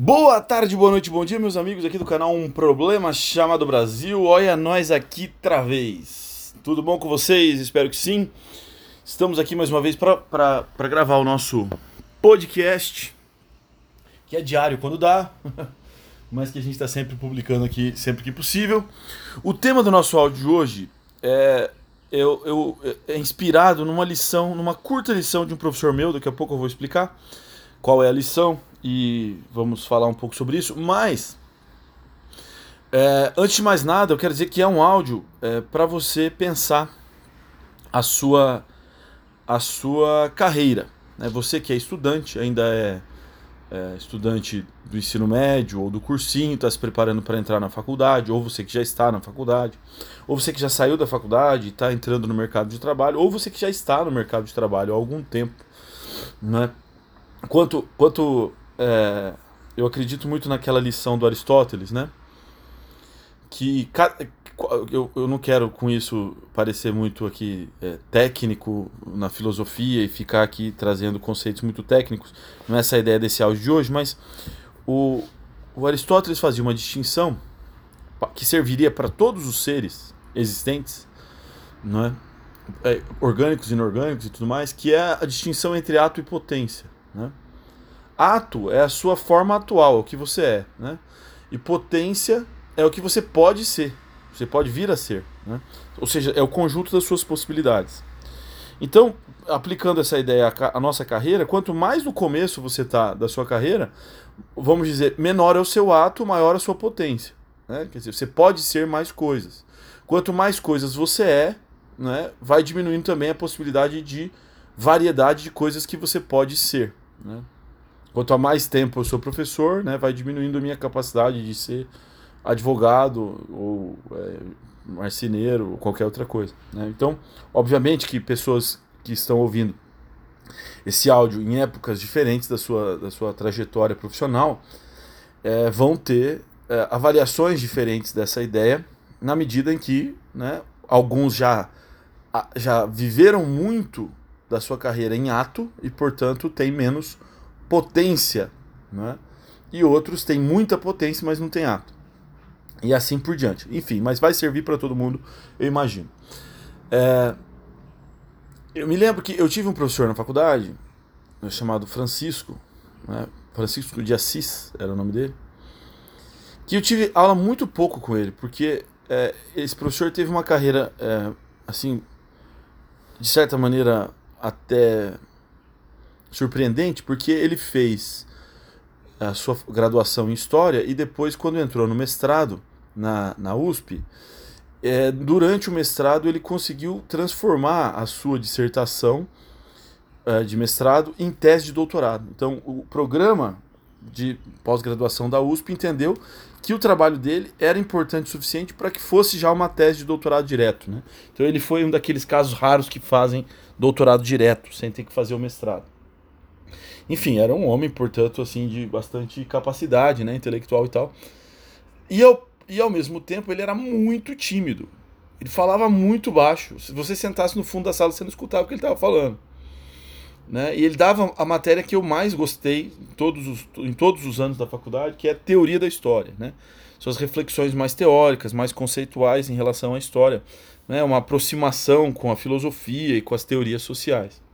Boa tarde, boa noite, bom dia, meus amigos aqui do canal Um Problema Chamado Brasil. Olha nós aqui outra vez. Tudo bom com vocês? Espero que sim. Estamos aqui mais uma vez para gravar o nosso podcast, que é diário quando dá, mas que a gente está sempre publicando aqui sempre que possível. O tema do nosso áudio de hoje é, eu, eu, é inspirado numa lição, numa curta lição de um professor meu, daqui a pouco eu vou explicar qual é a lição e vamos falar um pouco sobre isso. Mas, é, antes de mais nada, eu quero dizer que é um áudio é, para você pensar a sua, a sua carreira. Né? Você que é estudante, ainda é, é estudante do ensino médio ou do cursinho, está se preparando para entrar na faculdade, ou você que já está na faculdade, ou você que já saiu da faculdade e está entrando no mercado de trabalho, ou você que já está no mercado de trabalho há algum tempo. Né? Quanto, quanto é, eu acredito muito naquela lição do Aristóteles, né? Que eu, eu não quero com isso parecer muito aqui é, técnico na filosofia e ficar aqui trazendo conceitos muito técnicos. Não é essa a ideia desse áudio de hoje, mas o, o Aristóteles fazia uma distinção que serviria para todos os seres existentes, não é? é? orgânicos, inorgânicos e tudo mais, que é a distinção entre ato e potência, né? Ato é a sua forma atual, é o que você é. Né? E potência é o que você pode ser. Você pode vir a ser. Né? Ou seja, é o conjunto das suas possibilidades. Então, aplicando essa ideia à nossa carreira, quanto mais no começo você está da sua carreira, vamos dizer, menor é o seu ato, maior a sua potência. Né? Quer dizer, você pode ser mais coisas. Quanto mais coisas você é, né, vai diminuindo também a possibilidade de variedade de coisas que você pode ser. Né? Quanto a mais tempo eu sou professor, né, vai diminuindo a minha capacidade de ser advogado ou é, marceneiro ou qualquer outra coisa. Né? Então, obviamente que pessoas que estão ouvindo esse áudio em épocas diferentes da sua, da sua trajetória profissional é, vão ter é, avaliações diferentes dessa ideia na medida em que né, alguns já, já viveram muito da sua carreira em ato e, portanto, têm menos potência, né? e outros têm muita potência, mas não tem ato. E assim por diante. Enfim, mas vai servir para todo mundo, eu imagino. É... Eu me lembro que eu tive um professor na faculdade, chamado Francisco, né? Francisco de Assis era o nome dele, que eu tive aula muito pouco com ele, porque é, esse professor teve uma carreira, é, assim, de certa maneira até surpreendente porque ele fez a sua graduação em História e depois, quando entrou no mestrado na, na USP, é, durante o mestrado ele conseguiu transformar a sua dissertação é, de mestrado em tese de doutorado. Então, o programa de pós-graduação da USP entendeu que o trabalho dele era importante o suficiente para que fosse já uma tese de doutorado direto. Né? Então, ele foi um daqueles casos raros que fazem doutorado direto, sem ter que fazer o mestrado. Enfim, era um homem, portanto, assim, de bastante capacidade, né, intelectual e tal. E, eu, e ao mesmo tempo ele era muito tímido. Ele falava muito baixo. Se você sentasse no fundo da sala, você não escutava o que ele estava falando. Né? E ele dava a matéria que eu mais gostei em todos, os, em todos os anos da faculdade, que é a teoria da história. Né? Suas reflexões mais teóricas, mais conceituais em relação à história. Né? Uma aproximação com a filosofia e com as teorias sociais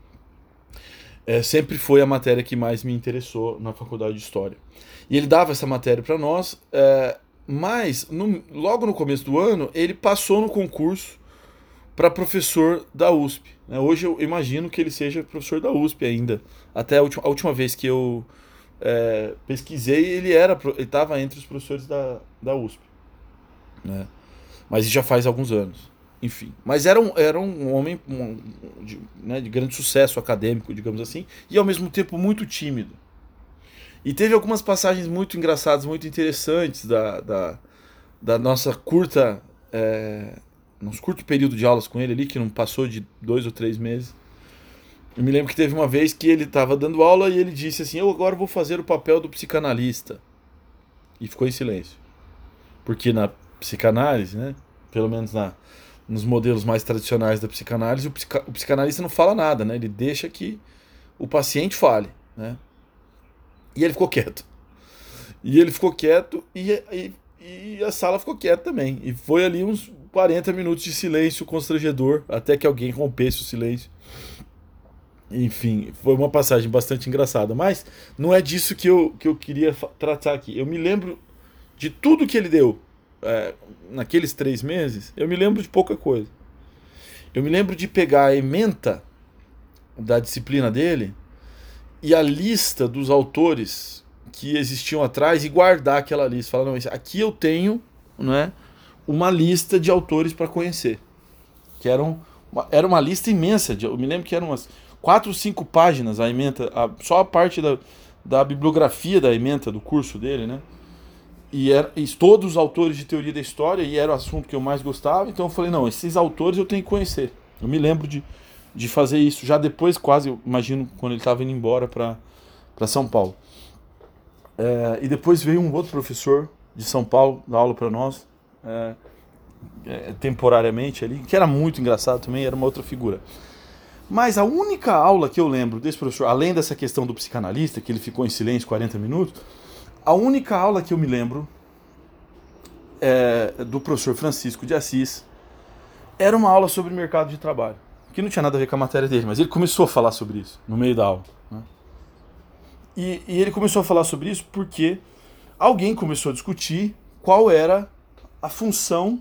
é, sempre foi a matéria que mais me interessou na faculdade de História. E ele dava essa matéria para nós, é, mas no, logo no começo do ano ele passou no concurso para professor da USP. Né? Hoje eu imagino que ele seja professor da USP ainda. Até a última, a última vez que eu é, pesquisei, ele era ele estava entre os professores da, da USP. Né? Mas já faz alguns anos enfim. Mas era um, era um homem um, de, né, de grande sucesso acadêmico, digamos assim, e ao mesmo tempo muito tímido. E teve algumas passagens muito engraçadas, muito interessantes da, da, da nossa curta. É, curto período de aulas com ele ali, que não passou de dois ou três meses. Eu me lembro que teve uma vez que ele estava dando aula e ele disse assim: Eu agora vou fazer o papel do psicanalista. E ficou em silêncio. Porque na psicanálise, né? Pelo menos na, nos modelos mais tradicionais da psicanálise, o, psica, o psicanalista não fala nada, né? Ele deixa que o paciente fale, né? E ele ficou quieto. E ele ficou quieto e, e, e a sala ficou quieta também. E foi ali uns 40 minutos de silêncio constrangedor, até que alguém rompesse o silêncio. Enfim, foi uma passagem bastante engraçada. Mas não é disso que eu, que eu queria tratar aqui. Eu me lembro de tudo que ele deu é, naqueles três meses. Eu me lembro de pouca coisa. Eu me lembro de pegar a ementa da disciplina dele e a lista dos autores que existiam atrás e guardar aquela lista. Falar, não, aqui eu tenho não é, uma lista de autores para conhecer. Que eram, uma, era uma lista imensa. De, eu me lembro que eram umas quatro, cinco páginas a ementa, a, só a parte da, da bibliografia da ementa do curso dele, né? E, era, e todos os autores de teoria da história, e era o assunto que eu mais gostava, então eu falei, não, esses autores eu tenho que conhecer. Eu me lembro de, de fazer isso, já depois, quase, imagino, quando ele estava indo embora para São Paulo. É, e depois veio um outro professor de São Paulo dar aula para nós, é, é, temporariamente ali, que era muito engraçado também, era uma outra figura. Mas a única aula que eu lembro desse professor, além dessa questão do psicanalista, que ele ficou em silêncio 40 minutos, a única aula que eu me lembro é, do professor Francisco de Assis era uma aula sobre mercado de trabalho, que não tinha nada a ver com a matéria dele, mas ele começou a falar sobre isso no meio da aula. Né? E, e ele começou a falar sobre isso porque alguém começou a discutir qual era a função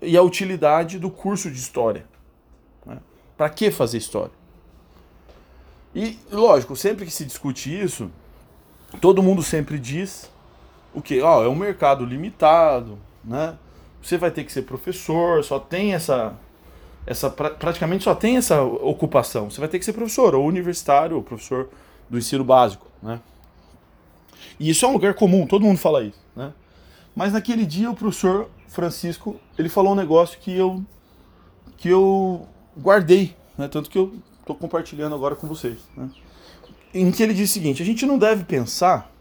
e a utilidade do curso de história. Né? Para que fazer história? E, lógico, sempre que se discute isso, todo mundo sempre diz o que? Ó, é um mercado limitado, né? Você vai ter que ser professor, só tem essa essa praticamente só tem essa ocupação. Você vai ter que ser professor, ou universitário, ou professor do ensino básico, né? E isso é um lugar comum, todo mundo fala isso, né? Mas naquele dia o professor Francisco, ele falou um negócio que eu que eu guardei, né? Tanto que eu estou compartilhando agora com vocês, né? Em que ele diz o seguinte: a gente não deve pensar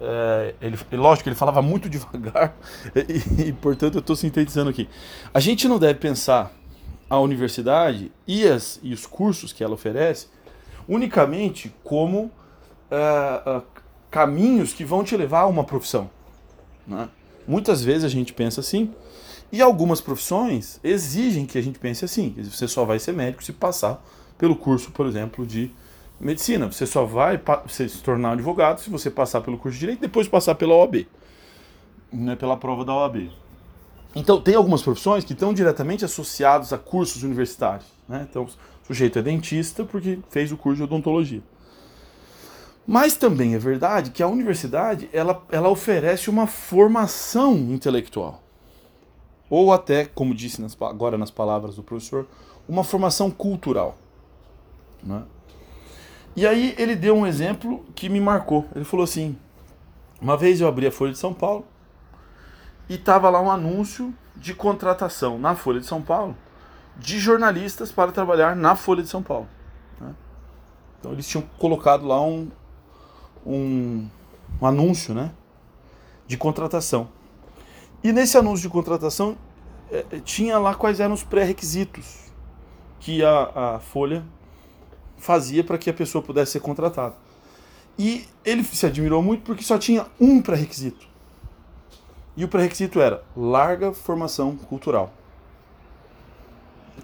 é, ele, lógico ele falava muito devagar e, e portanto eu estou sintetizando aqui. A gente não deve pensar a universidade e, as, e os cursos que ela oferece unicamente como uh, caminhos que vão te levar a uma profissão. Né? Muitas vezes a gente pensa assim, e algumas profissões exigem que a gente pense assim. Você só vai ser médico se passar pelo curso, por exemplo, de medicina. Você só vai se tornar advogado se você passar pelo curso de direito e depois passar pela OAB, né, pela prova da OAB. Então, tem algumas profissões que estão diretamente associadas a cursos universitários. Né? Então, o sujeito é dentista porque fez o curso de odontologia. Mas também é verdade que a universidade ela, ela oferece uma formação intelectual. Ou até, como disse nas, agora nas palavras do professor, uma formação cultural. Né? E aí ele deu um exemplo que me marcou. Ele falou assim: uma vez eu abri a Folha de São Paulo e estava lá um anúncio de contratação na Folha de São Paulo de jornalistas para trabalhar na Folha de São Paulo. Né? Então eles tinham colocado lá um, um, um anúncio né, de contratação. E nesse anúncio de contratação é, tinha lá quais eram os pré-requisitos que a, a Folha fazia para que a pessoa pudesse ser contratada. E ele se admirou muito porque só tinha um pré-requisito. E o pré-requisito era larga formação cultural.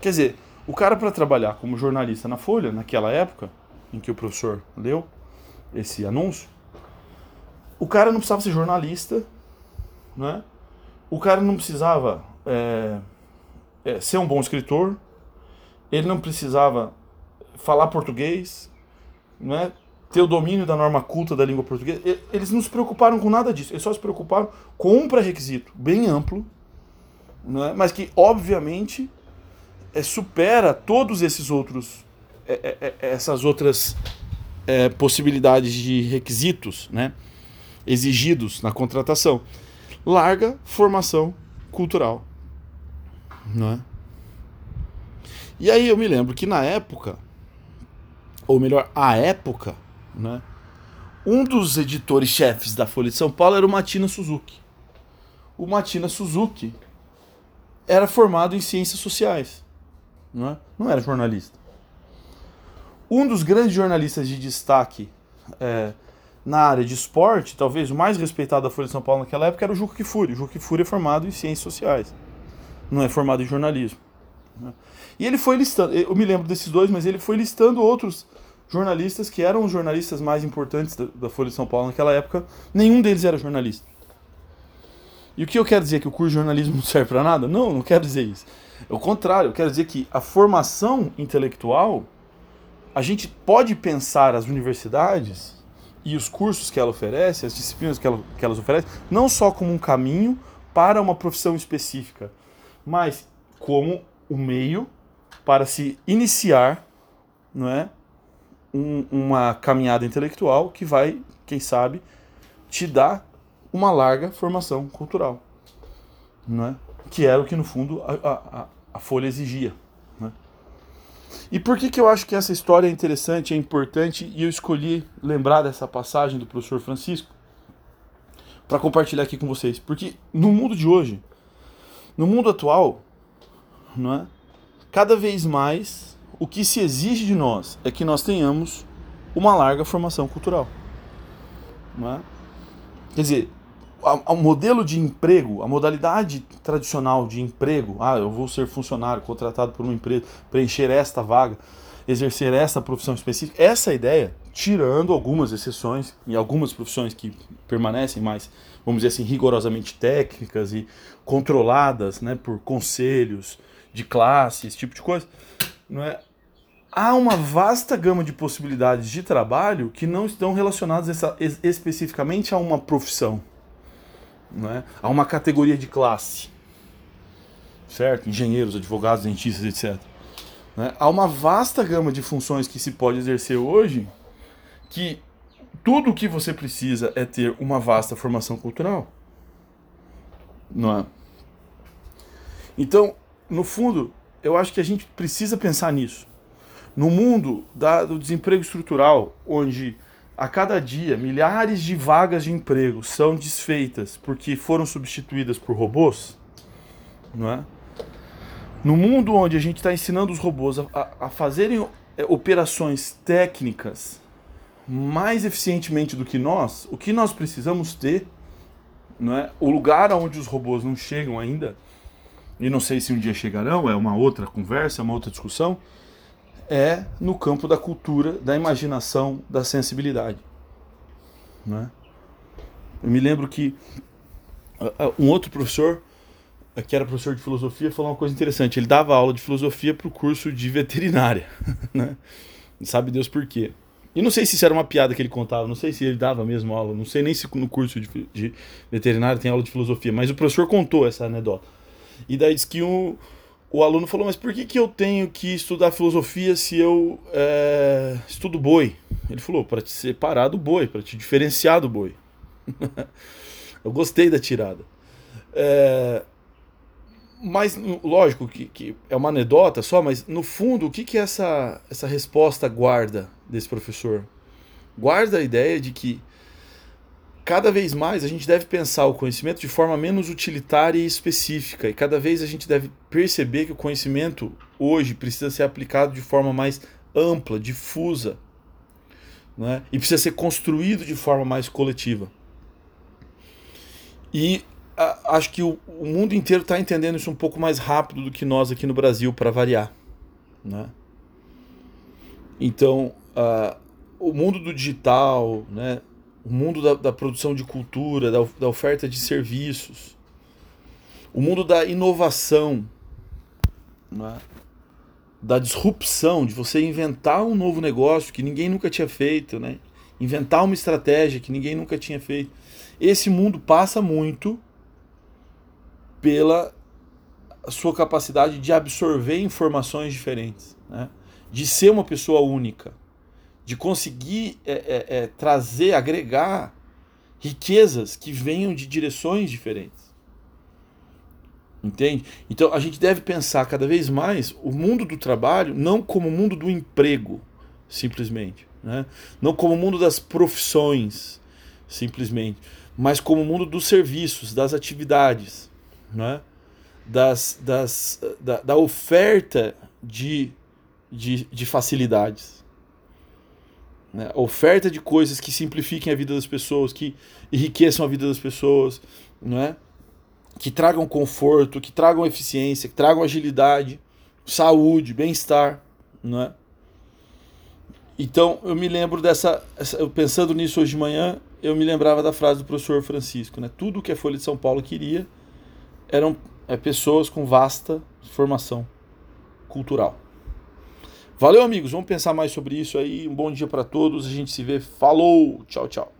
Quer dizer, o cara para trabalhar como jornalista na Folha, naquela época em que o professor leu, esse anúncio, o cara não precisava ser jornalista, né? o cara não precisava é, é, ser um bom escritor, ele não precisava falar português, né? ter o domínio da norma culta da língua portuguesa. Eles não se preocuparam com nada disso, eles só se preocuparam com um pré-requisito bem amplo, né? mas que obviamente é, supera todos esses outros, é, é, é essas outras é, possibilidades de requisitos né, exigidos na contratação. Larga formação cultural. Não é? E aí eu me lembro que na época, ou melhor, a época, né, um dos editores-chefes da Folha de São Paulo era o Matina Suzuki. O Matina Suzuki era formado em ciências sociais, não, é? não era jornalista. Um dos grandes jornalistas de destaque é, na área de esporte, talvez o mais respeitado da Folha de São Paulo naquela época era o Juca Kifuri. O Juca Kifuri é formado em ciências sociais, não é formado em jornalismo. Né? E ele foi listando, eu me lembro desses dois, mas ele foi listando outros jornalistas que eram os jornalistas mais importantes da, Folha de São Paulo naquela época. Nenhum deles era jornalista. E o que eu quero dizer? Que o curso de jornalismo não serve para nada? Não, não quero dizer isso. É o contrário, eu quero dizer que a formação intelectual, a gente pode pensar as universidades e os cursos que ela oferece, as disciplinas que, ela, que elas oferecem, não só como um caminho para uma profissão específica, mas como o meio para se iniciar não é, um, uma caminhada intelectual que vai, quem sabe, te dar uma larga formação cultural. Não é? Que era o que, no fundo, a, a, a Folha exigia. E por que, que eu acho que essa história é interessante, é importante e eu escolhi lembrar dessa passagem do professor Francisco para compartilhar aqui com vocês? Porque no mundo de hoje, no mundo atual, não é? cada vez mais o que se exige de nós é que nós tenhamos uma larga formação cultural. Não é? Quer dizer, o modelo de emprego, a modalidade tradicional de emprego, ah, eu vou ser funcionário contratado por uma empresa, preencher esta vaga, exercer esta profissão específica, essa ideia, tirando algumas exceções e algumas profissões que permanecem mais, vamos dizer assim, rigorosamente técnicas e controladas né, por conselhos de classe, esse tipo de coisa, não é? há uma vasta gama de possibilidades de trabalho que não estão relacionadas essa, especificamente a uma profissão né, a uma categoria de classe, certo? Engenheiros, advogados, dentistas, etc. Né? Há uma vasta gama de funções que se pode exercer hoje que tudo o que você precisa é ter uma vasta formação cultural. Não é? Então, no fundo, eu acho que a gente precisa pensar nisso. No mundo da, do desemprego estrutural, onde a cada dia, milhares de vagas de emprego são desfeitas porque foram substituídas por robôs, não é? No mundo onde a gente está ensinando os robôs a, a fazerem é, operações técnicas mais eficientemente do que nós, o que nós precisamos ter, não é? O lugar onde os robôs não chegam ainda, e não sei se um dia chegarão, é uma outra conversa, é uma outra discussão é no campo da cultura, da imaginação, da sensibilidade. Né? Eu me lembro que um outro professor, que era professor de filosofia, falou uma coisa interessante. Ele dava aula de filosofia para o curso de veterinária. Né? Sabe Deus por quê. E não sei se isso era uma piada que ele contava, não sei se ele dava mesmo aula, não sei nem se no curso de, de veterinária tem aula de filosofia, mas o professor contou essa anedota. E daí diz que um, o aluno falou, mas por que, que eu tenho que estudar filosofia se eu é, estudo boi? Ele falou, para te separar do boi, para te diferenciar do boi. eu gostei da tirada. É, mas, lógico que, que, é uma anedota só, mas no fundo, o que, que essa, essa resposta guarda desse professor? Guarda a ideia de que cada vez mais a gente deve pensar o conhecimento de forma menos utilitária e específica, e cada vez a gente deve perceber que o conhecimento hoje precisa ser aplicado de forma mais ampla, difusa, né? e precisa ser construído de forma mais coletiva. E a, acho que o, o, mundo inteiro está entendendo isso um pouco mais rápido do que nós aqui no Brasil, para variar. Né? Então, uh, o mundo do digital, né? O mundo da, da produção de cultura, da, da, oferta de serviços, o mundo da inovação, é? da disrupção, de você inventar um novo negócio que ninguém nunca tinha feito, né? inventar uma estratégia que ninguém nunca tinha feito. Esse mundo passa muito pela sua capacidade de absorver informações diferentes, né? de ser uma pessoa única de conseguir é, é, é, trazer, agregar riquezas que venham de direções diferentes. Entende? Então a gente deve pensar cada vez mais o mundo do trabalho não como o mundo do emprego, simplesmente. Né? Não como o mundo das profissões, simplesmente. Mas como o mundo dos serviços, das atividades, né? das, das, da, da oferta de, de, de facilidades. Né? oferta de coisas que simplifiquem a vida das pessoas, que enriqueçam a vida das pessoas, não é? que tragam conforto, que tragam eficiência, que tragam agilidade, saúde, bem-estar, é? Então eu me lembro dessa, pensando nisso hoje de manhã, eu me lembrava da frase do professor Francisco, né? Tudo que a Folha de São Paulo queria eram é, pessoas com vasta formação cultural. Valeu, amigos. Vamos pensar mais sobre isso aí. Um bom dia para todos. A gente se vê. Falou. Tchau, tchau.